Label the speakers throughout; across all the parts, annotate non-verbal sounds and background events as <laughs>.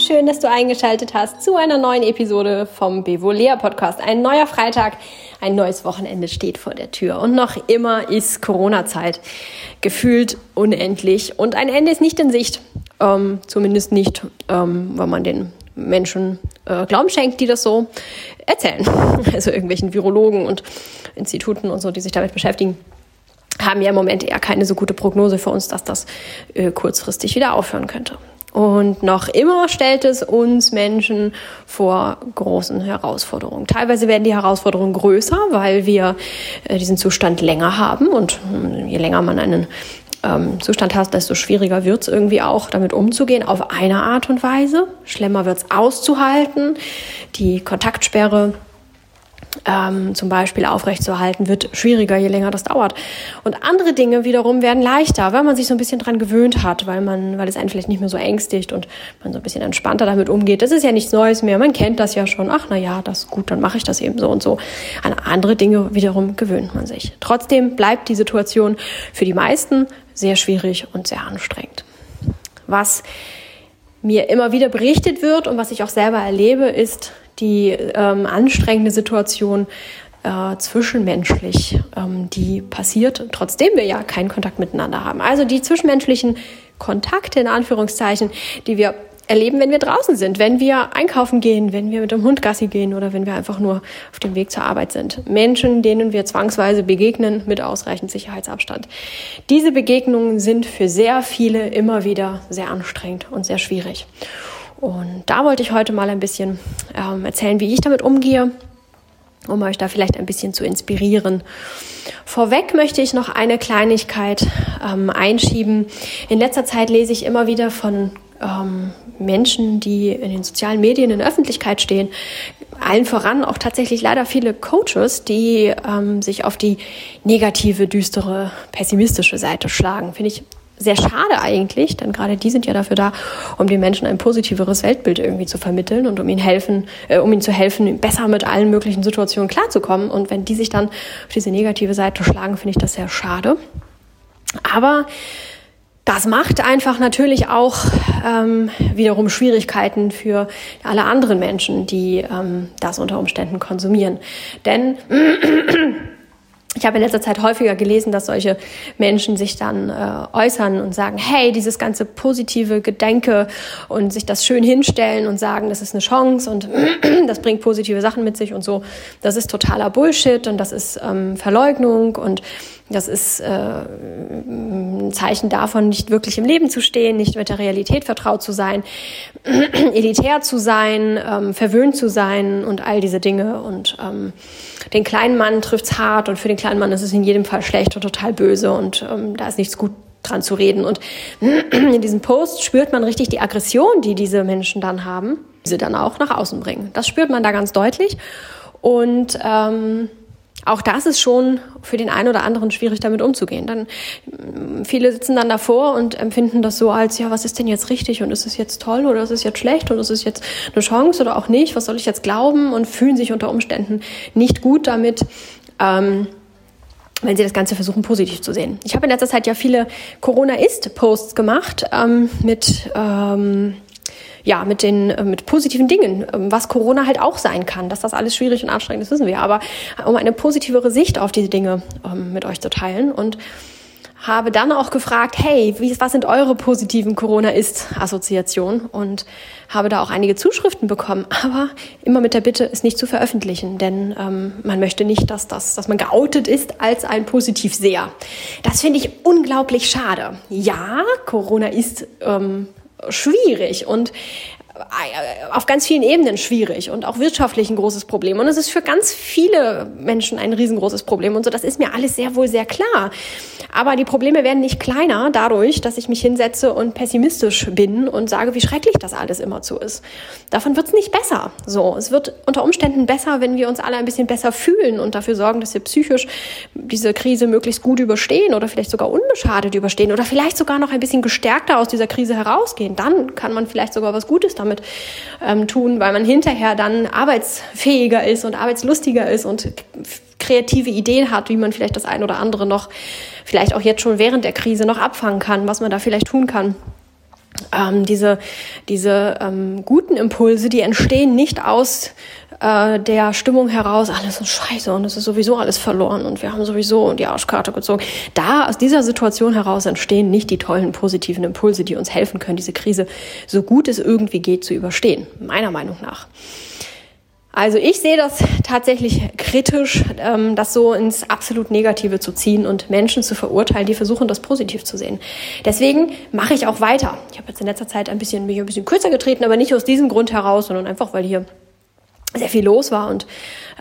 Speaker 1: schön, dass du eingeschaltet hast zu einer neuen Episode vom Bevolea Podcast. Ein neuer Freitag, ein neues Wochenende steht vor der Tür und noch immer ist Corona-Zeit. Gefühlt unendlich und ein Ende ist nicht in Sicht. Ähm, zumindest nicht, ähm, weil man den Menschen äh, Glauben schenkt, die das so erzählen. <laughs> Also irgendwelchen Virologen und Instituten und so, die sich damit beschäftigen haben ja im Moment eher keine so gute Prognose für uns, dass das äh, kurzfristig wieder aufhören könnte. Und noch immer stellt es uns Menschen vor großen Herausforderungen. Teilweise werden die Herausforderungen größer, weil wir äh, diesen Zustand länger haben. Und hm, je länger man einen ähm, Zustand hat, desto schwieriger wird es irgendwie auch, damit umzugehen, auf eine Art und Weise. Schlimmer wird es auszuhalten. Die Kontaktsperre ähm, zum Beispiel aufrechtzuerhalten, wird schwieriger, je länger das dauert. Und andere Dinge wiederum werden leichter, weil man sich so ein bisschen dran gewöhnt hat, weil man, weil es einen vielleicht nicht mehr so ängstigt und man so ein bisschen entspannter damit umgeht. Das ist ja nichts Neues mehr. Man kennt das ja schon. Ach, na ja, das ist gut, dann mache ich das eben so und so. An andere Dinge wiederum gewöhnt man sich. Trotzdem bleibt die Situation für die meisten sehr schwierig und sehr anstrengend. Was mir immer wieder berichtet wird und was ich auch selber erlebe, ist, die ähm, anstrengende Situation äh, zwischenmenschlich, ähm, die passiert, trotzdem wir ja keinen Kontakt miteinander haben. Also die zwischenmenschlichen Kontakte in Anführungszeichen, die wir erleben, wenn wir draußen sind, wenn wir einkaufen gehen, wenn wir mit dem Hund Gassi gehen oder wenn wir einfach nur auf dem Weg zur Arbeit sind. Menschen, denen wir zwangsweise begegnen mit ausreichend Sicherheitsabstand. Diese Begegnungen sind für sehr viele immer wieder sehr anstrengend und sehr schwierig. Und da wollte ich heute mal ein bisschen ähm, erzählen, wie ich damit umgehe, um euch da vielleicht ein bisschen zu inspirieren. Vorweg möchte ich noch eine Kleinigkeit ähm, einschieben. In letzter Zeit lese ich immer wieder von ähm, Menschen, die in den sozialen Medien in der Öffentlichkeit stehen, allen voran auch tatsächlich leider viele Coaches, die ähm, sich auf die negative, düstere, pessimistische Seite schlagen. Finde ich sehr schade eigentlich, denn gerade die sind ja dafür da, um den Menschen ein positiveres Weltbild irgendwie zu vermitteln und um ihnen helfen, äh, um ihnen zu helfen, besser mit allen möglichen Situationen klarzukommen. Und wenn die sich dann auf diese negative Seite schlagen, finde ich das sehr schade. Aber das macht einfach natürlich auch ähm, wiederum Schwierigkeiten für alle anderen Menschen, die ähm, das unter Umständen konsumieren. Denn ich habe in letzter Zeit häufiger gelesen, dass solche Menschen sich dann äh, äußern und sagen, hey, dieses ganze positive Gedenke und sich das schön hinstellen und sagen, das ist eine Chance und <clears throat> das bringt positive Sachen mit sich und so, das ist totaler Bullshit und das ist ähm, Verleugnung und das ist äh, ein Zeichen davon, nicht wirklich im Leben zu stehen, nicht mit der Realität vertraut zu sein, <clears throat> elitär zu sein, ähm, verwöhnt zu sein und all diese Dinge. Und ähm, den kleinen Mann trifft's hart und für den kleinen Mann ist es in jedem Fall schlecht und total böse und ähm, da ist nichts gut dran zu reden. Und <clears throat> in diesem Post spürt man richtig die Aggression, die diese Menschen dann haben, die sie dann auch nach außen bringen. Das spürt man da ganz deutlich. Und ähm, auch das ist schon für den einen oder anderen schwierig, damit umzugehen. Dann mm, viele sitzen dann davor und empfinden das so als ja, was ist denn jetzt richtig und ist es jetzt toll oder ist es jetzt schlecht und ist es jetzt eine Chance oder auch nicht? Was soll ich jetzt glauben und fühlen sich unter Umständen nicht gut damit. Ähm, wenn sie das Ganze versuchen, positiv zu sehen. Ich habe in letzter Zeit ja viele Corona-Ist-Posts gemacht ähm, mit ähm, ja, mit den, äh, mit positiven Dingen, ähm, was Corona halt auch sein kann. Dass das alles schwierig und anstrengend ist, wissen wir. Aber um eine positivere Sicht auf diese Dinge ähm, mit euch zu teilen und habe dann auch gefragt, hey, wie, was sind eure positiven Corona-Ist-Assoziationen? Und habe da auch einige Zuschriften bekommen, <laughs> aber immer mit der Bitte, es nicht zu veröffentlichen, denn ähm, man möchte nicht, dass, das, dass man geoutet ist als ein Positivseher. Das finde ich unglaublich schade. Ja, Corona ist ähm, schwierig. Und auf ganz vielen Ebenen schwierig und auch wirtschaftlich ein großes Problem. Und es ist für ganz viele Menschen ein riesengroßes Problem. Und so, das ist mir alles sehr wohl sehr klar. Aber die Probleme werden nicht kleiner dadurch, dass ich mich hinsetze und pessimistisch bin und sage, wie schrecklich das alles immer zu ist. Davon wird es nicht besser. So, es wird unter Umständen besser, wenn wir uns alle ein bisschen besser fühlen und dafür sorgen, dass wir psychisch diese Krise möglichst gut überstehen oder vielleicht sogar unbeschadet überstehen oder vielleicht sogar noch ein bisschen gestärkter aus dieser Krise herausgehen. Dann kann man vielleicht sogar was Gutes damit damit ähm, tun, weil man hinterher dann arbeitsfähiger ist und arbeitslustiger ist und kreative Ideen hat, wie man vielleicht das ein oder andere noch, vielleicht auch jetzt schon während der Krise noch abfangen kann, was man da vielleicht tun kann. Ähm, diese diese ähm, guten Impulse, die entstehen nicht aus äh, der Stimmung heraus, alles ist scheiße und es ist sowieso alles verloren und wir haben sowieso die Arschkarte gezogen. Da aus dieser Situation heraus entstehen nicht die tollen positiven Impulse, die uns helfen können, diese Krise so gut es irgendwie geht zu überstehen, meiner Meinung nach. Also ich sehe das tatsächlich kritisch, ähm, das so ins absolut Negative zu ziehen und Menschen zu verurteilen, die versuchen, das positiv zu sehen. Deswegen mache ich auch weiter. Ich habe jetzt in letzter Zeit ein bisschen, mich ein bisschen kürzer getreten, aber nicht aus diesem Grund heraus, sondern einfach, weil hier sehr viel los war und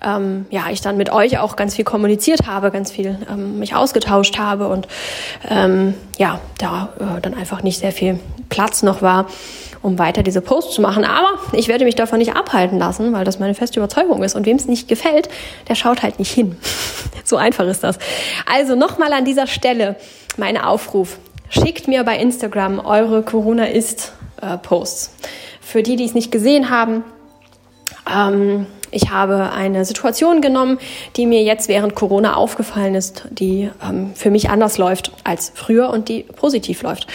Speaker 1: ähm, ja, ich dann mit euch auch ganz viel kommuniziert habe, ganz viel ähm, mich ausgetauscht habe und ähm, ja, da äh, dann einfach nicht sehr viel Platz noch war, um weiter diese Posts zu machen. Aber ich werde mich davon nicht abhalten lassen, weil das meine feste Überzeugung ist. Und wem es nicht gefällt, der schaut halt nicht hin. <laughs> so einfach ist das. Also nochmal an dieser Stelle mein Aufruf. Schickt mir bei Instagram eure Corona-Ist-Posts. Äh, Für die, die es nicht gesehen haben, ähm, ich habe eine Situation genommen, die mir jetzt während Corona aufgefallen ist, die ähm, für mich anders läuft als früher und die positiv läuft.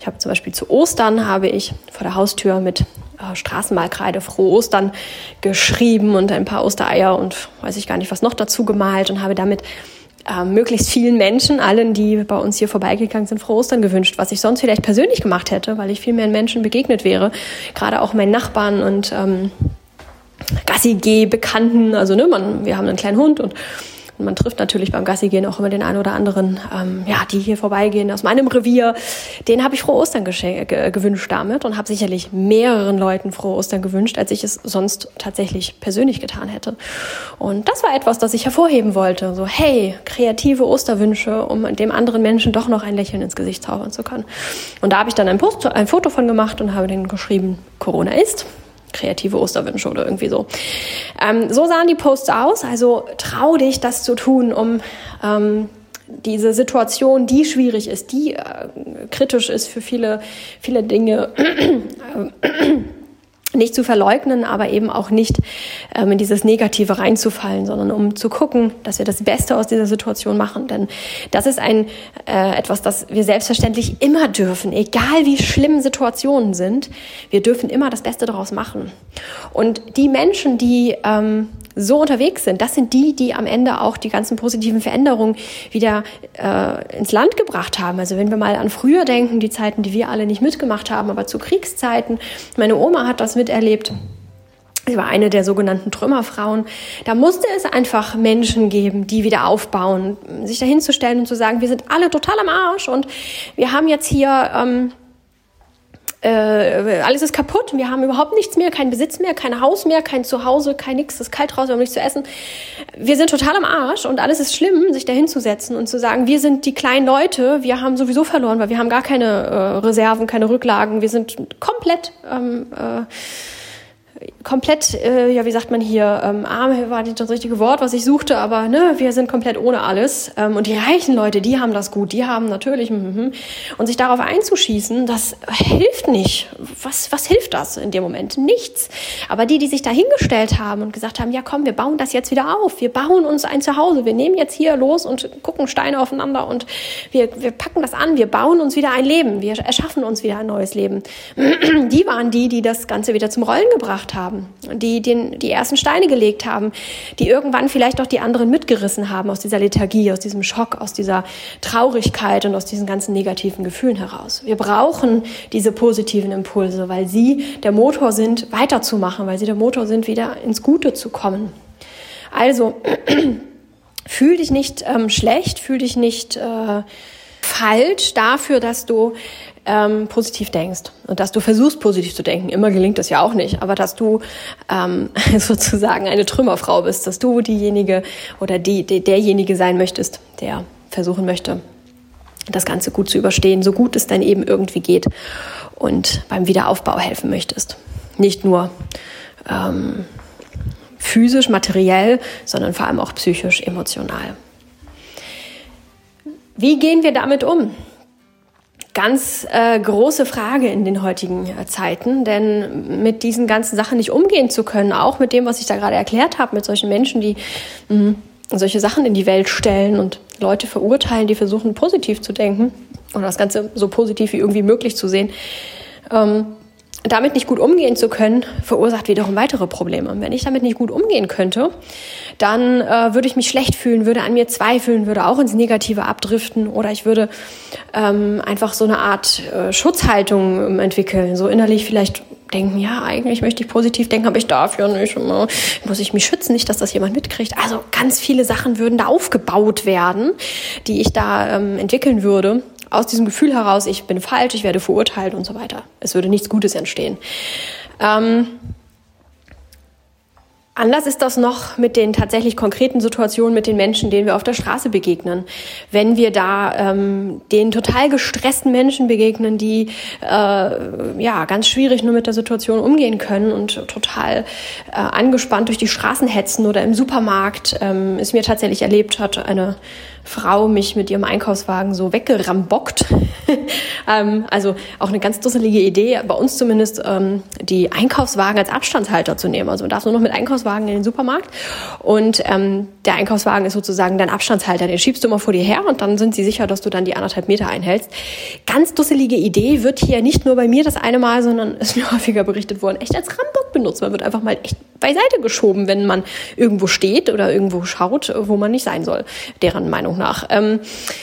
Speaker 1: Ich habe zum Beispiel zu Ostern habe ich vor der Haustür mit äh, Straßenmalkreide frohe Ostern geschrieben und ein paar Ostereier und weiß ich gar nicht was noch dazu gemalt und habe damit äh, möglichst vielen Menschen, allen, die bei uns hier vorbeigegangen sind, frohe Ostern gewünscht, was ich sonst vielleicht persönlich gemacht hätte, weil ich viel mehr Menschen begegnet wäre, gerade auch meinen Nachbarn und ähm, Gassi-Geh-Bekannten, also ne, man, wir haben einen kleinen Hund und man trifft natürlich beim Gassi-Gehen auch immer den einen oder anderen, ähm, ja, die hier vorbeigehen aus meinem Revier. Den habe ich frohe Ostern gewünscht damit und habe sicherlich mehreren Leuten frohe Ostern gewünscht, als ich es sonst tatsächlich persönlich getan hätte. Und das war etwas, das ich hervorheben wollte. So, hey, kreative Osterwünsche, um dem anderen Menschen doch noch ein Lächeln ins Gesicht zaubern zu können. Und da habe ich dann ein, Post, ein Foto von gemacht und habe den geschrieben, Corona ist kreative Osterwünsche oder irgendwie so. Ähm, so sahen die Posts aus. Also trau dich, das zu tun, um ähm, diese Situation, die schwierig ist, die äh, kritisch ist für viele, viele Dinge. <clears throat> nicht zu verleugnen, aber eben auch nicht ähm, in dieses Negative reinzufallen, sondern um zu gucken, dass wir das Beste aus dieser Situation machen. Denn das ist ein äh, etwas, das wir selbstverständlich immer dürfen, egal wie schlimm Situationen sind. Wir dürfen immer das Beste daraus machen. Und die Menschen, die ähm, so unterwegs sind, das sind die, die am Ende auch die ganzen positiven Veränderungen wieder äh, ins Land gebracht haben. Also wenn wir mal an früher denken, die Zeiten, die wir alle nicht mitgemacht haben, aber zu Kriegszeiten, meine Oma hat das miterlebt. Sie war eine der sogenannten Trümmerfrauen. Da musste es einfach Menschen geben, die wieder aufbauen, sich dahinzustellen und zu sagen, wir sind alle total am Arsch und wir haben jetzt hier ähm, äh, alles ist kaputt, wir haben überhaupt nichts mehr, kein Besitz mehr, kein Haus mehr, kein Zuhause, kein nix, es ist kalt draußen, wir haben nichts zu essen. Wir sind total am Arsch und alles ist schlimm, sich da hinzusetzen und zu sagen, wir sind die kleinen Leute, wir haben sowieso verloren, weil wir haben gar keine äh, Reserven, keine Rücklagen, wir sind komplett ähm, äh, komplett, äh, ja, wie sagt man hier, ähm, arm war nicht das richtige Wort, was ich suchte, aber ne, wir sind komplett ohne alles. Ähm, und die reichen Leute, die haben das gut, die haben natürlich, mm, und sich darauf einzuschießen, das hilft nicht. Was, was hilft das in dem Moment? Nichts. Aber die, die sich da hingestellt haben und gesagt haben, ja komm, wir bauen das jetzt wieder auf, wir bauen uns ein Zuhause, wir nehmen jetzt hier los und gucken Steine aufeinander und wir, wir packen das an, wir bauen uns wieder ein Leben, wir erschaffen uns wieder ein neues Leben. <clears throat> die waren die, die das Ganze wieder zum Rollen gebracht haben haben, die den, die ersten Steine gelegt haben, die irgendwann vielleicht auch die anderen mitgerissen haben aus dieser Lethargie, aus diesem Schock, aus dieser Traurigkeit und aus diesen ganzen negativen Gefühlen heraus. Wir brauchen diese positiven Impulse, weil sie der Motor sind, weiterzumachen, weil sie der Motor sind, wieder ins Gute zu kommen. Also, <clears throat> fühl dich nicht ähm, schlecht, fühl dich nicht äh, falsch dafür, dass du ähm, positiv denkst und dass du versuchst, positiv zu denken. Immer gelingt das ja auch nicht, aber dass du ähm, <laughs> sozusagen eine Trümmerfrau bist, dass du diejenige oder die, die, derjenige sein möchtest, der versuchen möchte, das Ganze gut zu überstehen, so gut es dann eben irgendwie geht und beim Wiederaufbau helfen möchtest. Nicht nur ähm, physisch, materiell, sondern vor allem auch psychisch, emotional. Wie gehen wir damit um? Ganz äh, große Frage in den heutigen äh, Zeiten, denn mit diesen ganzen Sachen nicht umgehen zu können, auch mit dem, was ich da gerade erklärt habe, mit solchen Menschen, die mh, solche Sachen in die Welt stellen und Leute verurteilen, die versuchen positiv zu denken oder das Ganze so positiv wie irgendwie möglich zu sehen. Ähm, damit nicht gut umgehen zu können, verursacht wiederum weitere Probleme. Wenn ich damit nicht gut umgehen könnte, dann äh, würde ich mich schlecht fühlen, würde an mir zweifeln, würde auch ins Negative abdriften oder ich würde ähm, einfach so eine Art äh, Schutzhaltung ähm, entwickeln, so innerlich vielleicht denken, ja, eigentlich möchte ich positiv denken, aber ich darf ja nicht. Immer. Muss ich mich schützen, nicht, dass das jemand mitkriegt. Also ganz viele Sachen würden da aufgebaut werden, die ich da ähm, entwickeln würde aus diesem Gefühl heraus, ich bin falsch, ich werde verurteilt und so weiter. Es würde nichts Gutes entstehen. Ähm, Anders ist das noch mit den tatsächlich konkreten Situationen mit den Menschen, denen wir auf der Straße begegnen. Wenn wir da ähm, den total gestressten Menschen begegnen, die äh, ja ganz schwierig nur mit der Situation umgehen können und total äh, angespannt durch die Straßen hetzen oder im Supermarkt, ähm, ist mir tatsächlich erlebt hat eine Frau mich mit ihrem Einkaufswagen so weggerambockt. <laughs> ähm, also auch eine ganz dusselige Idee, bei uns zumindest, ähm, die Einkaufswagen als Abstandshalter zu nehmen. Also man darf nur noch mit Einkaufswagen in den Supermarkt und ähm, der Einkaufswagen ist sozusagen dein Abstandshalter. Den schiebst du immer vor dir her und dann sind sie sicher, dass du dann die anderthalb Meter einhältst. Ganz dusselige Idee wird hier nicht nur bei mir das eine Mal, sondern ist mir <laughs> häufiger berichtet worden, echt als Rambock benutzt. Man wird einfach mal echt beiseite geschoben, wenn man irgendwo steht oder irgendwo schaut, wo man nicht sein soll, deren Meinung nach. Ähm,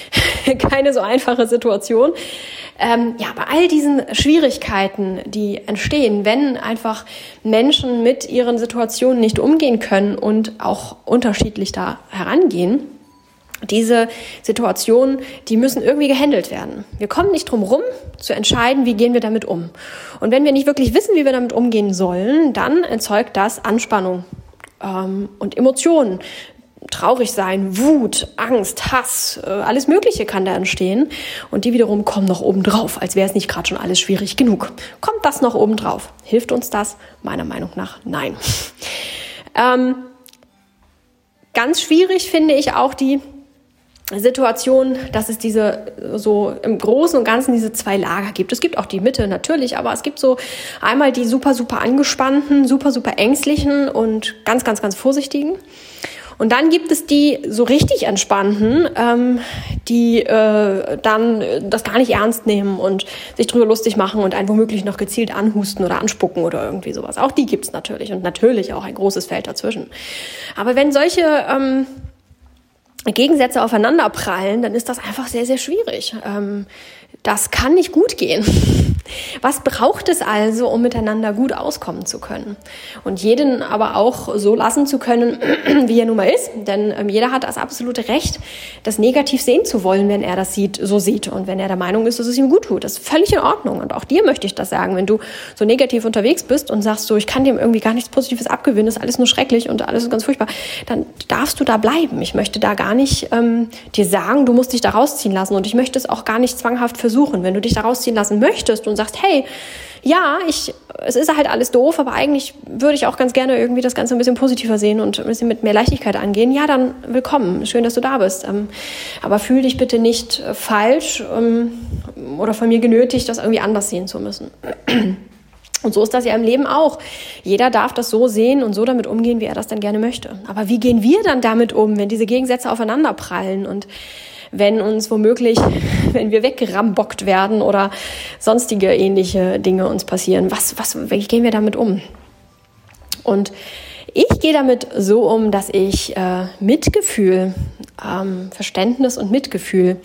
Speaker 1: <laughs> keine so einfache Situation. Ähm, ja, bei all diesen Schwierigkeiten, die entstehen, wenn einfach Menschen mit ihren Situationen nicht umgehen können und auch unterschiedlich da herangehen, diese Situationen, die müssen irgendwie gehandelt werden. Wir kommen nicht drum rum, zu entscheiden, wie gehen wir damit um. Und wenn wir nicht wirklich wissen, wie wir damit umgehen sollen, dann erzeugt das Anspannung ähm, und Emotionen traurig sein, Wut, Angst, Hass, äh, alles Mögliche kann da entstehen. Und die wiederum kommen noch oben drauf, als wäre es nicht gerade schon alles schwierig genug. Kommt das noch oben drauf? Hilft uns das? Meiner Meinung nach nein. <laughs> Ähm, ganz schwierig finde ich auch die Situation, dass es diese so im Großen und Ganzen diese zwei Lager gibt. Es gibt auch die Mitte natürlich, aber es gibt so einmal die super, super angespannten, super, super ängstlichen und ganz, ganz, ganz vorsichtigen. Und dann gibt es die so richtig entspannten, ähm, die äh, dann das gar nicht ernst nehmen und sich drüber lustig machen und einen womöglich noch gezielt anhusten oder anspucken oder irgendwie sowas. Auch die gibt's natürlich und natürlich auch ein großes Feld dazwischen. Aber wenn solche ähm, Gegensätze aufeinander prallen, dann ist das einfach sehr, sehr schwierig. Ähm, das kann nicht gut gehen. Was braucht es also, um miteinander gut auskommen zu können? Und jeden aber auch so lassen zu können, <clears throat> wie er nun mal ist. Denn ähm, jeder hat das absolute Recht, das negativ sehen zu wollen, wenn er das sieht, so sieht. Und wenn er der Meinung ist, dass es ihm gut tut. Das ist völlig in Ordnung. Und auch dir möchte ich das sagen. Wenn du so negativ unterwegs bist und sagst so, ich kann dem irgendwie gar nichts Positives abgewinnen, ist alles nur schrecklich und alles ist ganz furchtbar, dann darfst du da bleiben. Ich möchte da gar nicht ähm, dir sagen, du musst dich da rausziehen lassen. Und ich möchte es auch gar nicht zwanghaft versuchen. Wenn du dich da rausziehen lassen möchtest und sagst, hey, ja, ich, es ist halt alles doof, aber eigentlich würde ich auch ganz gerne irgendwie das Ganze ein bisschen positiver sehen und ein bisschen mit mehr Leichtigkeit angehen. Ja, dann willkommen. Schön, dass du da bist. Ähm, aber fühl dich bitte nicht äh, falsch ähm, oder von mir genötigt, das irgendwie anders sehen zu müssen. <clears throat> Und so ist das ja im Leben auch. Jeder darf das so sehen und so damit umgehen, wie er das dann gerne möchte. Aber wie gehen wir dann damit um, wenn diese Gegensätze aufeinander prallen und wenn uns womöglich, <laughs> wenn wir weggerambockt werden oder sonstige ähnliche Dinge uns passieren. Was, was, wie gehen wir damit um? Und ich gehe damit so um, dass ich äh, Mitgefühl, ähm, Verständnis und Mitgefühl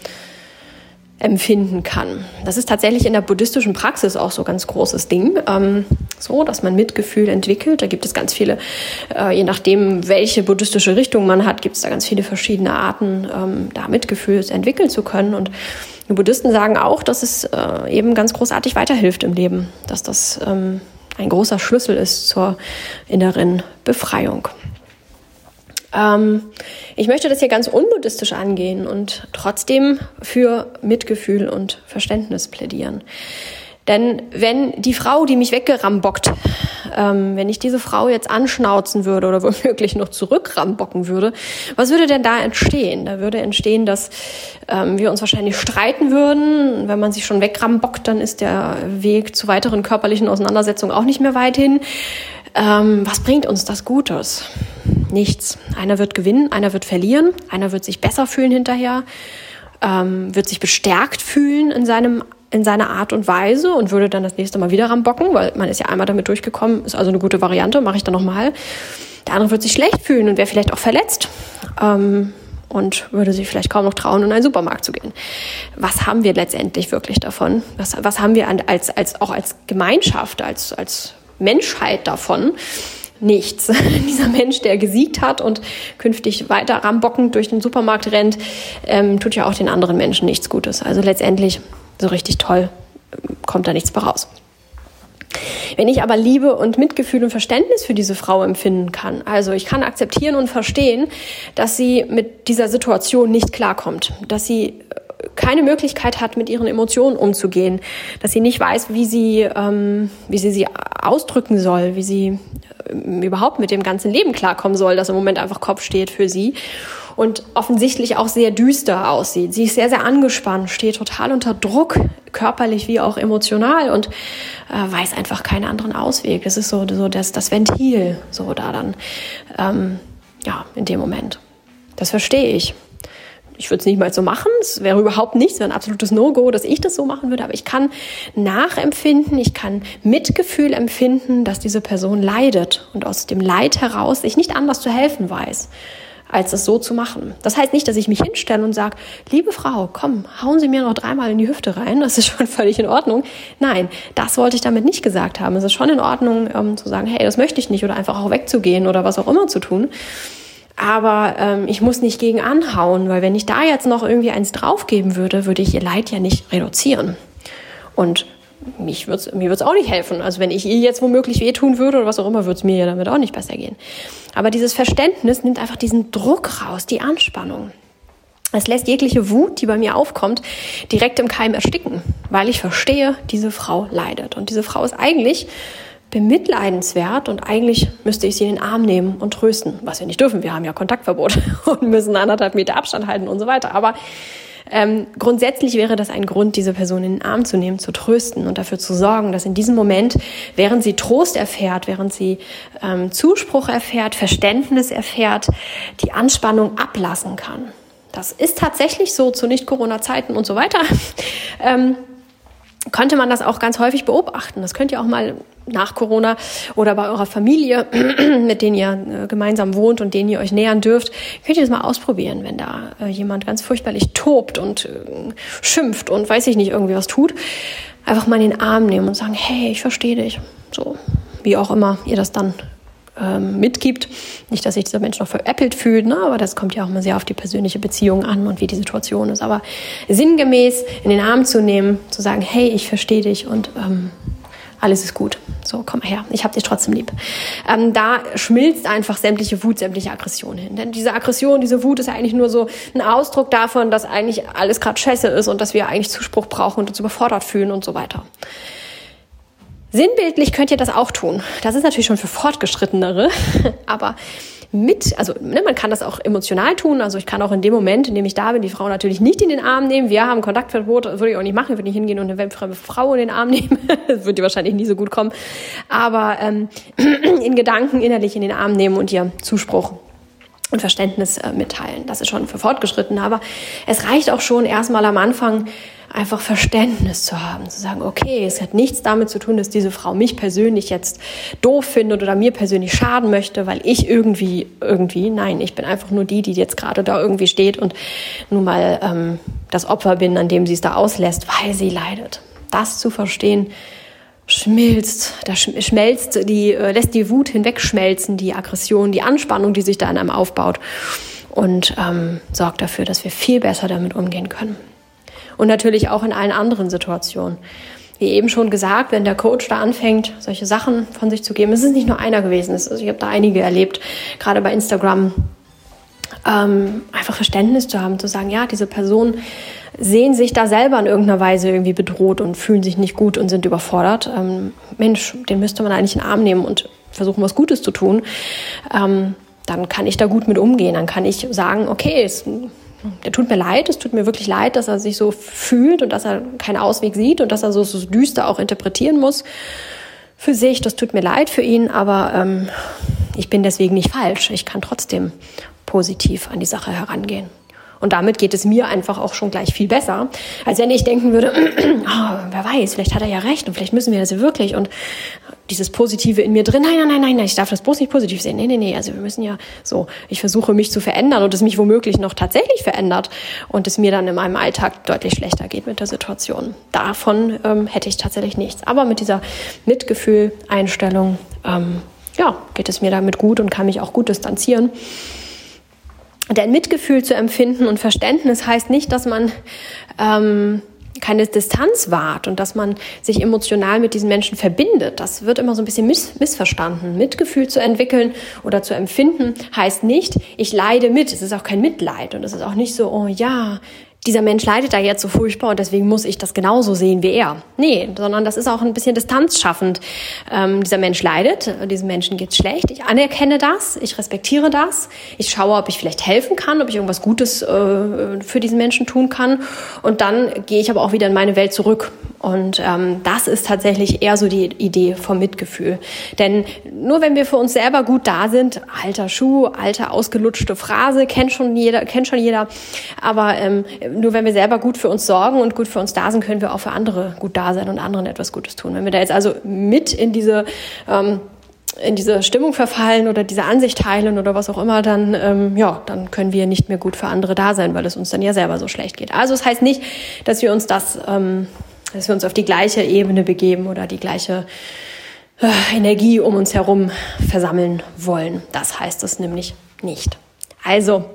Speaker 1: empfinden kann. Das ist tatsächlich in der buddhistischen Praxis auch so ganz großes Ding, ähm, so dass man Mitgefühl entwickelt. Da gibt es ganz viele, äh, je nachdem, welche buddhistische Richtung man hat, gibt es da ganz viele verschiedene Arten, ähm, da Mitgefühl entwickeln zu können. Und die Buddhisten sagen auch, dass es äh, eben ganz großartig weiterhilft im Leben, dass das ähm, ein großer Schlüssel ist zur inneren Befreiung. Ähm, ich möchte das hier ganz unbuddhistisch angehen und trotzdem für Mitgefühl und Verständnis plädieren. Denn wenn die Frau, die mich weggerambockt, ähm, wenn ich diese Frau jetzt anschnauzen würde oder <laughs> womöglich noch zurückrambocken würde, was würde denn da entstehen? Da würde entstehen, dass ähm, wir uns wahrscheinlich streiten würden. Wenn man sich schon wegrambockt, dann ist der Weg zu weiteren körperlichen Auseinandersetzungen auch nicht mehr weit hin. Ähm, was bringt uns das Gutes? Nichts. Einer wird gewinnen, einer wird verlieren, einer wird sich besser fühlen hinterher, ähm, wird sich bestärkt fühlen in seinem in seiner Art und Weise und würde dann das nächste Mal wieder rambocken, weil man ist ja einmal damit durchgekommen, ist also eine gute Variante, mache ich dann nochmal. Der andere wird sich schlecht fühlen und wäre vielleicht auch verletzt ähm, und würde sich vielleicht kaum noch trauen, in einen Supermarkt zu gehen. Was haben wir letztendlich wirklich davon? Was, was haben wir als, als, auch als Gemeinschaft, als, als Menschheit davon? Nichts. <laughs> Dieser Mensch, der gesiegt hat und künftig weiter rambockend durch den Supermarkt rennt, ähm, tut ja auch den anderen Menschen nichts Gutes. Also letztendlich so richtig toll kommt da nichts mehr raus. Wenn ich aber Liebe und Mitgefühl und Verständnis für diese Frau empfinden kann, also ich kann akzeptieren und verstehen, dass sie mit dieser Situation nicht klarkommt, dass sie keine Möglichkeit hat, mit ihren Emotionen umzugehen, dass sie nicht weiß, wie sie, ähm, wie sie sie ausdrücken soll, wie sie äh, überhaupt mit dem ganzen Leben klarkommen soll, das im Moment einfach Kopf steht für sie und offensichtlich auch sehr düster aussieht. Sie ist sehr, sehr angespannt, steht total unter Druck, körperlich wie auch emotional und äh, weiß einfach keinen anderen Ausweg. Das ist so, so das, das Ventil, so da dann, ähm, ja, in dem Moment. Das verstehe ich. Ich würde es nicht mal so machen. Es wäre überhaupt nichts, wäre ein absolutes No-Go, dass ich das so machen würde. Aber ich kann nachempfinden, ich kann Mitgefühl empfinden, dass diese Person leidet und aus dem Leid heraus sich nicht anders zu helfen weiß als es so zu machen. Das heißt nicht, dass ich mich hinstelle und sage, liebe Frau, komm, hauen Sie mir noch dreimal in die Hüfte rein, das ist schon <laughs> völlig in Ordnung. Nein, das wollte ich damit nicht gesagt haben. Es ist schon in Ordnung ähm, zu sagen, hey, das möchte ich nicht oder einfach auch wegzugehen oder was auch immer zu tun. Aber ähm, ich muss nicht gegen anhauen, weil wenn ich da jetzt noch irgendwie eins draufgeben würde, würde ich ihr Leid ja nicht reduzieren. Und mich wird's, mir wird's auch nicht helfen. Also wenn ich ihr jetzt womöglich wehtun würde oder was auch immer, würde es mir ja damit auch nicht besser gehen. Aber dieses Verständnis nimmt einfach diesen Druck raus, die Anspannung. Es lässt jegliche Wut, die bei mir aufkommt, direkt im Keim ersticken, weil ich verstehe, diese Frau leidet. Und diese Frau ist eigentlich bemitleidenswert und eigentlich müsste ich sie in den Arm nehmen und trösten, was wir nicht dürfen. Wir haben ja Kontaktverbot <laughs> und müssen anderthalb Meter Abstand halten und so weiter. Aber ähm, grundsätzlich wäre das ein Grund, diese Person in den Arm zu nehmen, zu trösten und dafür zu sorgen, dass in diesem Moment, während sie Trost erfährt, während sie ähm, Zuspruch erfährt, Verständnis erfährt, die Anspannung ablassen kann. Das ist tatsächlich so zu Nicht-Corona-Zeiten und so weiter. <laughs> ähm, könnte man das auch ganz häufig beobachten. Das könnt ihr auch mal nach Corona oder bei eurer Familie, <clears throat> mit denen ihr äh, gemeinsam wohnt und denen ihr euch nähern dürft, könnt ihr das mal ausprobieren, wenn da äh, jemand ganz furchtbarlich tobt und äh, schimpft und weiß ich nicht, irgendwie was tut. Einfach mal in den Arm nehmen und sagen, hey, ich verstehe dich. So, wie auch immer ihr das dann ähm, mitgibt. Nicht, dass sich dieser Mensch noch veräppelt fühlt, ne? aber das kommt ja auch immer sehr auf die persönliche Beziehung an und wie die Situation ist. Aber sinngemäß in den Arm zu nehmen, zu sagen, hey, ich verstehe dich und ähm, alles ist gut. So, komm her, ich habe dich trotzdem lieb. Ähm, da schmilzt einfach sämtliche Wut, sämtliche Aggression hin. Denn diese Aggression, diese Wut ist ja eigentlich nur so ein Ausdruck davon, dass eigentlich alles gerade scheiße ist und dass wir eigentlich Zuspruch brauchen und uns überfordert fühlen und so weiter. Sinnbildlich könnt ihr das auch tun. Das ist natürlich schon für Fortgeschrittenere, <laughs> aber mit, also ne, man kann das auch emotional tun. Also ich kann auch in dem Moment, in dem ich da bin, die Frau natürlich nicht in den Arm nehmen. Wir haben Kontaktverbot, würde ich auch nicht machen. Ich würde nicht hingehen und eine fremde Frau in den Arm nehmen. <laughs> das würde wahrscheinlich nie so gut kommen. Aber ähm, <clears throat> in Gedanken innerlich in den Arm nehmen und ihr Zuspruch und Verständnis äh, mitteilen. Das ist schon für Fortgeschritten. Aber es reicht auch schon erstmal am Anfang einfach Verständnis zu haben, zu sagen, okay, es hat nichts damit zu tun, dass diese Frau mich persönlich jetzt doof findet oder mir persönlich schaden möchte, weil ich irgendwie, irgendwie, nein, ich bin einfach nur die, die jetzt gerade da irgendwie steht und nun mal ähm, das Opfer bin, an dem sie es da auslässt, weil sie leidet. Das zu verstehen, schmilzt, da schmelzt die, äh, lässt die Wut hinwegschmelzen, die Aggression, die Anspannung, die sich da in einem aufbaut und ähm, sorgt dafür, dass wir viel besser damit umgehen können und natürlich auch in allen anderen Situationen. Wie eben schon gesagt, wenn der Coach da anfängt, solche Sachen von sich zu geben, es ist nicht nur einer gewesen, also ich habe da einige erlebt, gerade bei Instagram, ähm, einfach Verständnis zu haben, zu sagen, ja, diese Person sehen sich da selber in irgendeiner Weise irgendwie bedroht und fühlen sich nicht gut und sind überfordert. Ähm, Mensch, den müsste man eigentlich in den Arm nehmen und versuchen, was Gutes zu tun. Ähm, dann kann ich da gut mit umgehen. Dann kann ich sagen, okay, es, der tut mir leid, es tut mir wirklich leid, dass er sich so fühlt und dass er keinen Ausweg sieht und dass er so, so düster auch interpretieren muss für sich. Das tut mir leid für ihn, aber ähm, ich bin deswegen nicht falsch. Ich kann trotzdem positiv an die Sache herangehen. Und damit geht es mir einfach auch schon gleich viel besser, als wenn ich denken würde, oh, <clears throat> wer weiß, vielleicht hat er ja recht und vielleicht müssen wir das ja wirklich und dieses Positive in mir drin, nein, nein, nein, nein, nein, ich darf das bloß nicht positiv sehen. Nee, nee, nee, also wir müssen ja so, ich versuche mich zu verändern und es mich womöglich noch tatsächlich verändert und es mir dann in meinem Alltag deutlich schlechter geht mit der Situation. Davon ähm, hätte ich tatsächlich nichts. Aber mit dieser Mitgefühl-Einstellung, ähm, ja, geht es mir damit gut und kann mich auch gut distanzieren. Denn Mitgefühl zu empfinden und Verständnis heißt nicht, dass man ähm, keine Distanz wahrt und dass man sich emotional mit diesen Menschen verbindet. Das wird immer so ein bisschen miss missverstanden. Mitgefühl zu entwickeln oder zu empfinden heißt nicht, ich leide mit. Es ist auch kein Mitleid und es ist auch nicht so, oh ja, dieser Mensch leidet da jetzt so furchtbar und deswegen muss ich das genauso sehen wie er. Nee, sondern das ist auch ein bisschen distanzschaffend. Ähm, dieser Mensch leidet, diesem Menschen geht's schlecht. Ich anerkenne das, ich respektiere das. Ich schaue, ob ich vielleicht helfen kann, ob ich irgendwas Gutes äh, für diesen Menschen tun kann. Und dann gehe ich aber auch wieder in meine Welt zurück. Und ähm, das ist tatsächlich eher so die Idee vom Mitgefühl. Denn nur wenn wir für uns selber gut da sind, alter Schuh, alte ausgelutschte Phrase, kennt schon jeder, kennt schon jeder. Aber ähm, nur wenn wir selber gut für uns sorgen und gut für uns da sind, können wir auch für andere gut da sein und anderen etwas Gutes tun. Wenn wir da jetzt also mit in diese ähm, in diese Stimmung verfallen oder diese Ansicht teilen oder was auch immer, dann ähm, ja, dann können wir nicht mehr gut für andere da sein, weil es uns dann ja selber so schlecht geht. Also es das heißt nicht, dass wir uns das, ähm, dass wir uns auf die gleiche Ebene begeben oder die gleiche äh, Energie um uns herum versammeln wollen. Das heißt es nämlich nicht. Also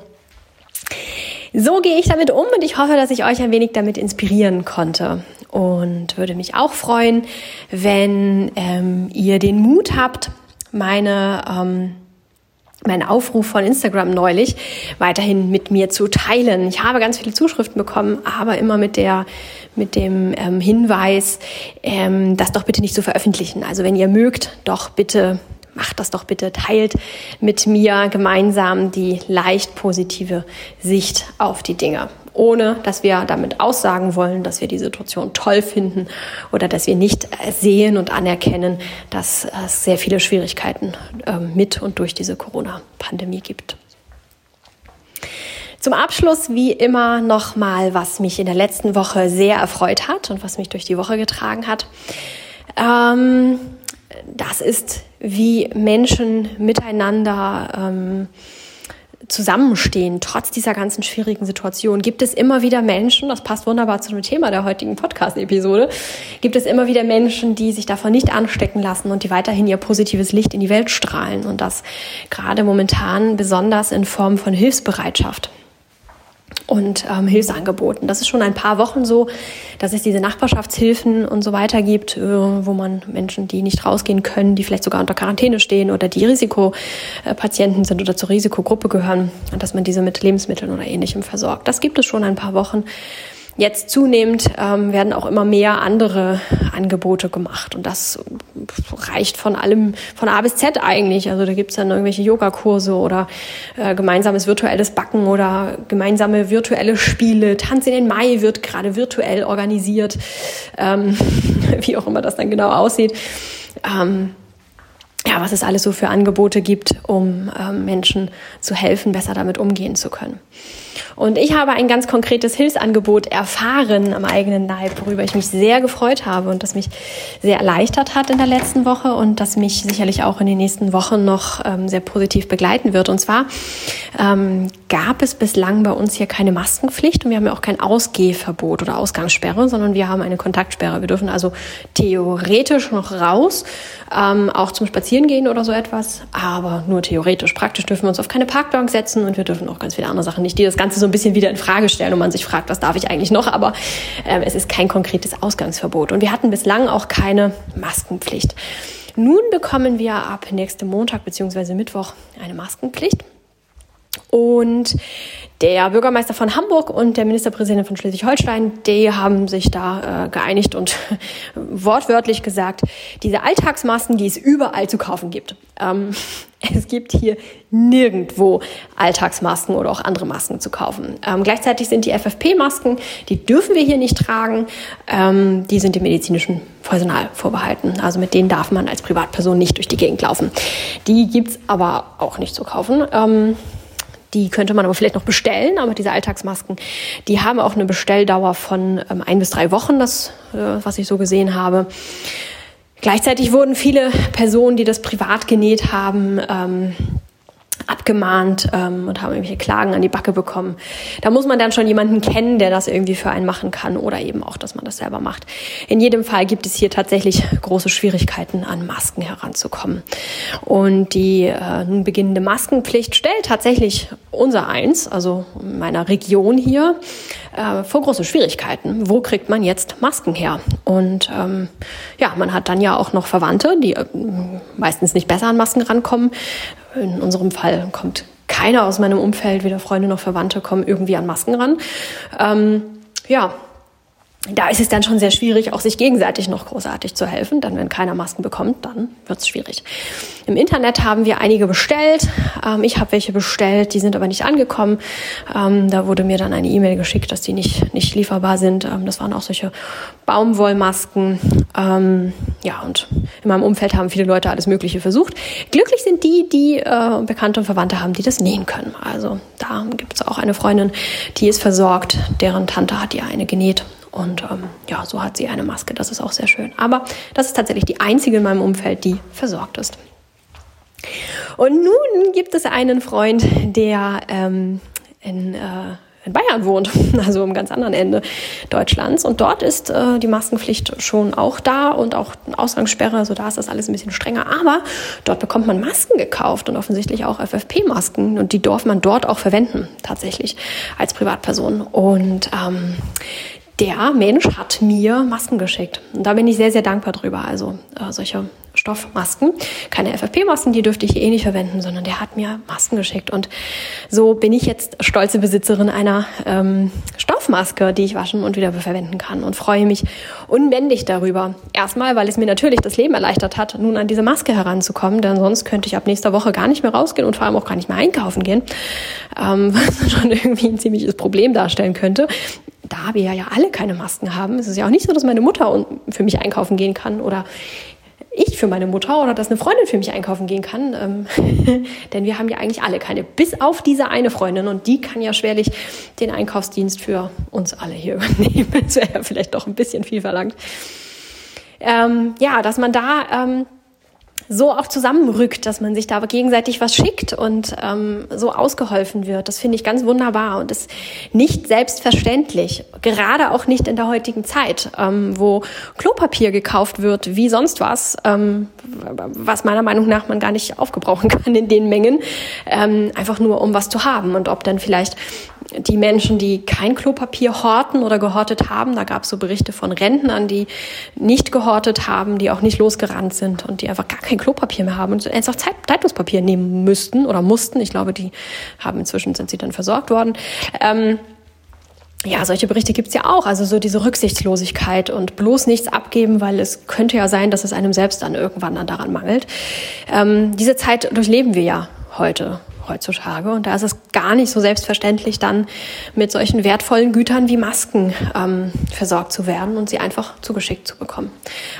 Speaker 1: so gehe ich damit um und ich hoffe, dass ich euch ein wenig damit inspirieren konnte. Und würde mich auch freuen, wenn ähm, ihr den Mut habt, meine ähm, meinen Aufruf von Instagram neulich weiterhin mit mir zu teilen. Ich habe ganz viele Zuschriften bekommen, aber immer mit der mit dem ähm, Hinweis, ähm, das doch bitte nicht zu veröffentlichen. Also wenn ihr mögt, doch bitte macht das doch bitte, teilt mit mir gemeinsam die leicht positive Sicht auf die Dinge. Ohne dass wir damit aussagen wollen, dass wir die Situation toll finden oder dass wir nicht sehen und anerkennen, dass es sehr viele Schwierigkeiten ähm, mit und durch diese Corona-Pandemie gibt. Zum Abschluss wie immer nochmal, was mich in der letzten Woche sehr erfreut hat und was mich durch die Woche getragen hat. Ähm, das ist, wie Menschen miteinander ähm, zusammenstehen, trotz dieser ganzen schwierigen Situation, gibt es immer wieder Menschen, das passt wunderbar zu dem Thema der heutigen Podcast-Episode, gibt es immer wieder Menschen, die sich davon nicht anstecken lassen und die weiterhin ihr positives Licht in die Welt strahlen und das gerade momentan besonders in Form von Hilfsbereitschaft und ähm, Hilfsangeboten. Das ist schon ein paar Wochen so, dass es diese Nachbarschaftshilfen und so weiter gibt, äh, wo man Menschen, die nicht rausgehen können, die vielleicht sogar unter Quarantäne stehen oder die Risikopatienten sind oder zur Risikogruppe gehören, dass man diese mit Lebensmitteln oder ähnlichem versorgt. Das gibt es schon ein paar Wochen. Jetzt zunehmend ähm, werden auch immer mehr andere Angebote gemacht und das reicht von allem, von A bis Z eigentlich. Also da gibt's dann irgendwelche Yogakurse oder äh, gemeinsames virtuelles Backen oder gemeinsame virtuelle Spiele. Tanz in den Mai wird gerade virtuell organisiert, ähm, <laughs> wie auch immer das dann genau aussieht. Ähm, ja, was es alles so für Angebote gibt, um ähm, Menschen zu helfen, besser damit umgehen zu können. Und ich habe ein ganz konkretes Hilfsangebot erfahren am eigenen Leib, worüber ich mich sehr gefreut habe und das mich sehr erleichtert hat in der letzten Woche und das mich sicherlich auch in den nächsten Wochen noch ähm, sehr positiv begleiten wird. Und zwar ähm, gab es bislang bei uns hier keine Maskenpflicht und wir haben ja auch kein Ausgehverbot oder Ausgangssperre, sondern wir haben eine Kontaktsperre. Wir dürfen also theoretisch noch raus, ähm, auch zum Spazierengehen oder so etwas, aber nur theoretisch. Praktisch dürfen wir uns auf keine Parkbank setzen und wir dürfen auch ganz viele andere Sachen nicht, die das Ganze so ein bisschen wieder in Frage stellen und man sich fragt, was darf ich eigentlich noch? Aber ähm, es ist kein konkretes Ausgangsverbot. Und wir hatten bislang auch keine Maskenpflicht. Nun bekommen wir ab nächstem Montag bzw. Mittwoch eine Maskenpflicht. Und der Bürgermeister von Hamburg und der Ministerpräsident von Schleswig-Holstein, die haben sich da äh, geeinigt und <laughs> wortwörtlich gesagt, diese Alltagsmasken, die es überall zu kaufen gibt. Ähm, <laughs> es gibt hier nirgendwo Alltagsmasken oder auch andere Masken zu kaufen. Ähm, gleichzeitig sind die FFP-Masken, die dürfen wir hier nicht tragen, ähm, die sind dem medizinischen Personal vorbehalten. Also mit denen darf man als Privatperson nicht durch die Gegend laufen. Die gibt's aber auch nicht zu kaufen. Die könnte man aber vielleicht noch bestellen, aber diese Alltagsmasken, die haben auch eine Bestelldauer von ähm, ein bis drei Wochen, das, äh, was ich so gesehen habe. Gleichzeitig wurden viele Personen, die das privat genäht haben, ähm, abgemahnt ähm, und haben irgendwelche Klagen an die Backe bekommen. Da muss man dann schon jemanden kennen, der das irgendwie für einen machen kann oder eben auch, dass man das selber macht. In jedem Fall gibt es hier tatsächlich große Schwierigkeiten, an Masken heranzukommen. Und die äh, nun beginnende Maskenpflicht stellt tatsächlich unser Eins, also meiner Region hier, äh, vor große Schwierigkeiten. Wo kriegt man jetzt Masken her? Und ähm, ja, man hat dann ja auch noch Verwandte, die äh, meistens nicht besser an Masken rankommen in unserem Fall kommt keiner aus meinem Umfeld, weder Freunde noch Verwandte, kommen irgendwie an Masken ran. Ähm, ja, da ist es dann schon sehr schwierig, auch sich gegenseitig noch großartig zu helfen. Dann, wenn keiner Masken bekommt, dann wird es schwierig. Im Internet haben wir einige bestellt. Ähm, ich habe welche bestellt, die sind aber nicht angekommen. Ähm, da wurde mir dann eine E-Mail geschickt, dass die nicht, nicht lieferbar sind. Ähm, das waren auch solche Baumwollmasken. Ähm, ja, und in meinem Umfeld haben viele Leute alles Mögliche versucht. Glücklich sind die, die äh, Bekannte und Verwandte haben, die das nähen können. Also da gibt es auch eine Freundin, die ist versorgt. Deren Tante hat ihr eine genäht. Und ähm, ja, so hat sie eine Maske. Das ist auch sehr schön. Aber das ist tatsächlich die einzige in meinem Umfeld, die versorgt ist. Und nun gibt es einen Freund, der ähm, in, äh, in Bayern wohnt, <laughs> also am ganz anderen Ende Deutschlands. Und dort ist äh, die Maskenpflicht schon auch da und auch eine Ausgangssperre. Also da ist das alles ein bisschen strenger. Aber dort bekommt man Masken gekauft und offensichtlich auch FFP-Masken. Und die darf man dort auch verwenden, tatsächlich, als Privatperson. Und ähm, der Mensch hat mir Masken geschickt. Und da bin ich sehr, sehr dankbar drüber. Also äh, solche Stoffmasken, keine FFP-Masken, die dürfte ich eh nicht verwenden, sondern der hat mir Masken geschickt. Und so bin ich jetzt stolze Besitzerin einer ähm, Stoffmaske, die ich waschen und wieder verwenden kann und freue mich unbändig darüber. Erstmal, weil es mir natürlich das Leben erleichtert hat, nun an diese Maske heranzukommen, denn sonst könnte ich ab nächster Woche gar nicht mehr rausgehen und vor allem auch gar nicht mehr einkaufen gehen, ähm, <laughs> was schon irgendwie ein ziemliches Problem darstellen könnte da wir ja alle keine Masken haben, ist es ja auch nicht so, dass meine Mutter für mich einkaufen gehen kann oder ich für meine Mutter oder dass eine Freundin für mich einkaufen gehen kann. Ähm, <laughs> denn wir haben ja eigentlich alle keine, bis auf diese eine Freundin und die kann ja schwerlich den Einkaufsdienst für uns alle hier <laughs> übernehmen. Das wäre ja vielleicht doch ein bisschen viel verlangt. Ähm, ja, dass man da ähm, so auch zusammenrückt, dass man sich da gegenseitig was schickt und ähm, so ausgeholfen wird. Das finde ich ganz wunderbar und ist nicht selbstverständlich, gerade auch nicht in der heutigen Zeit, ähm, wo Klopapier gekauft wird wie sonst was, ähm, was meiner Meinung nach man gar nicht aufgebrauchen <laughs> kann in den Mengen, ähm, einfach nur um was zu haben und ob dann vielleicht die Menschen, die kein Klopapier horten oder gehortet haben. Da gab es so Berichte von Rentnern, die nicht gehortet haben, die auch nicht losgerannt sind und die einfach gar kein Klopapier mehr haben und einfach Zeitungspapier nehmen müssten oder mussten. Ich glaube, die haben inzwischen sind sie dann versorgt worden. Ähm, ja, solche Berichte gibt's ja auch. Also so diese Rücksichtslosigkeit und bloß nichts abgeben, weil es könnte ja sein, dass es einem selbst dann irgendwann dann daran mangelt. Ähm, diese Zeit durchleben wir ja heute heutzutage. Und da ist es gar nicht so selbstverständlich, dann mit solchen wertvollen Gütern wie Masken ähm, versorgt zu werden und sie einfach zugeschickt zu bekommen.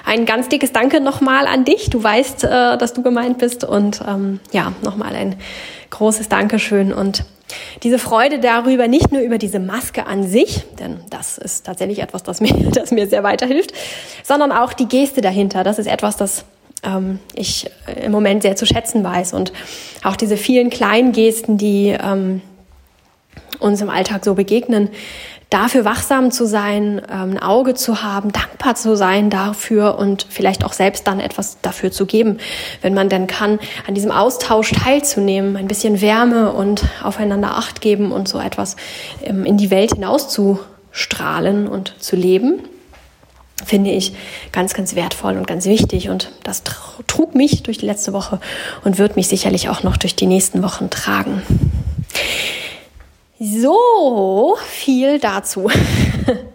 Speaker 1: Ein ganz dickes Danke nochmal an dich. Du weißt, äh, dass du gemeint bist. Und ähm, ja, nochmal ein großes Dankeschön und diese Freude darüber, nicht nur über diese Maske an sich, denn das ist tatsächlich etwas, das mir, <laughs> das mir sehr weiterhilft, sondern auch die Geste dahinter. Das ist etwas, das ähm, ich im Moment sehr zu schätzen weiß. Und auch diese vielen kleinen Gesten, die ähm, uns im Alltag so begegnen, dafür wachsam zu sein, ähm, ein Auge zu haben, dankbar zu sein dafür und vielleicht auch selbst dann etwas dafür zu geben, wenn man denn kann, an diesem Austausch teilzunehmen, ein bisschen Wärme und aufeinander Acht geben und so etwas ähm, in die Welt hinauszustrahlen und zu leben finde ich ganz, ganz wertvoll und ganz wichtig. Und das trug mich durch die letzte Woche und wird mich sicherlich auch noch durch die nächsten Wochen tragen. So viel dazu. <laughs>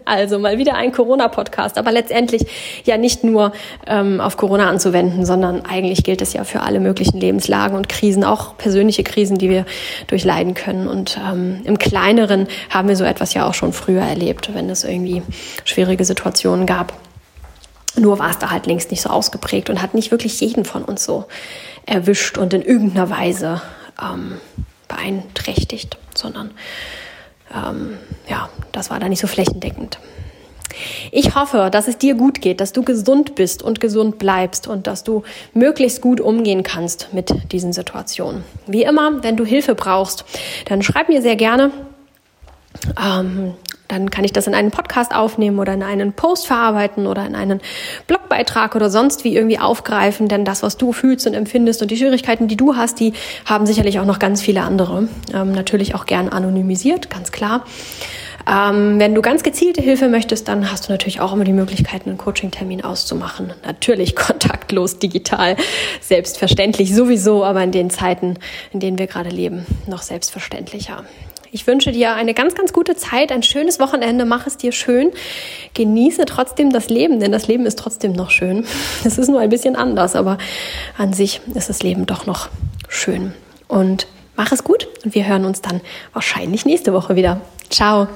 Speaker 1: Also mal wieder ein Corona-Podcast, aber letztendlich ja nicht nur ähm, auf Corona anzuwenden, sondern eigentlich gilt es ja für alle möglichen Lebenslagen und Krisen, auch persönliche Krisen, die wir durchleiden können. Und ähm, im Kleineren haben wir so etwas ja auch schon früher erlebt, wenn es irgendwie schwierige Situationen gab. Nur war es da halt längst nicht so ausgeprägt und hat nicht wirklich jeden von uns so erwischt und in irgendeiner Weise ähm, beeinträchtigt, sondern ähm, ja, das war da nicht so flächendeckend. Ich hoffe, dass es dir gut geht, dass du gesund bist und gesund bleibst und dass du möglichst gut umgehen kannst mit diesen Situationen. Wie immer, wenn du Hilfe brauchst, dann schreib mir sehr gerne. Ähm, dann kann ich das in einen Podcast aufnehmen oder in einen Post verarbeiten oder in einen Blogbeitrag oder sonst wie irgendwie aufgreifen. Denn das, was du fühlst und empfindest und die Schwierigkeiten, die du hast, die haben sicherlich auch noch ganz viele andere. Ähm, natürlich auch gern anonymisiert, ganz klar. Ähm, wenn du ganz gezielte Hilfe möchtest, dann hast du natürlich auch immer die Möglichkeit, einen Coaching-Termin auszumachen. Natürlich <laughs> kontaktlos, digital, selbstverständlich sowieso, aber in den Zeiten, in denen wir gerade leben, noch selbstverständlicher. Ich wünsche dir eine ganz, ganz gute Zeit, ein schönes Wochenende, mach es dir schön. Genieße trotzdem das Leben, denn das Leben ist trotzdem noch schön. <laughs> Es ist nur ein bisschen anders, aber an sich ist das Leben doch noch schön. Und mach es gut und wir hören uns dann wahrscheinlich nächste Woche wieder. Ciao.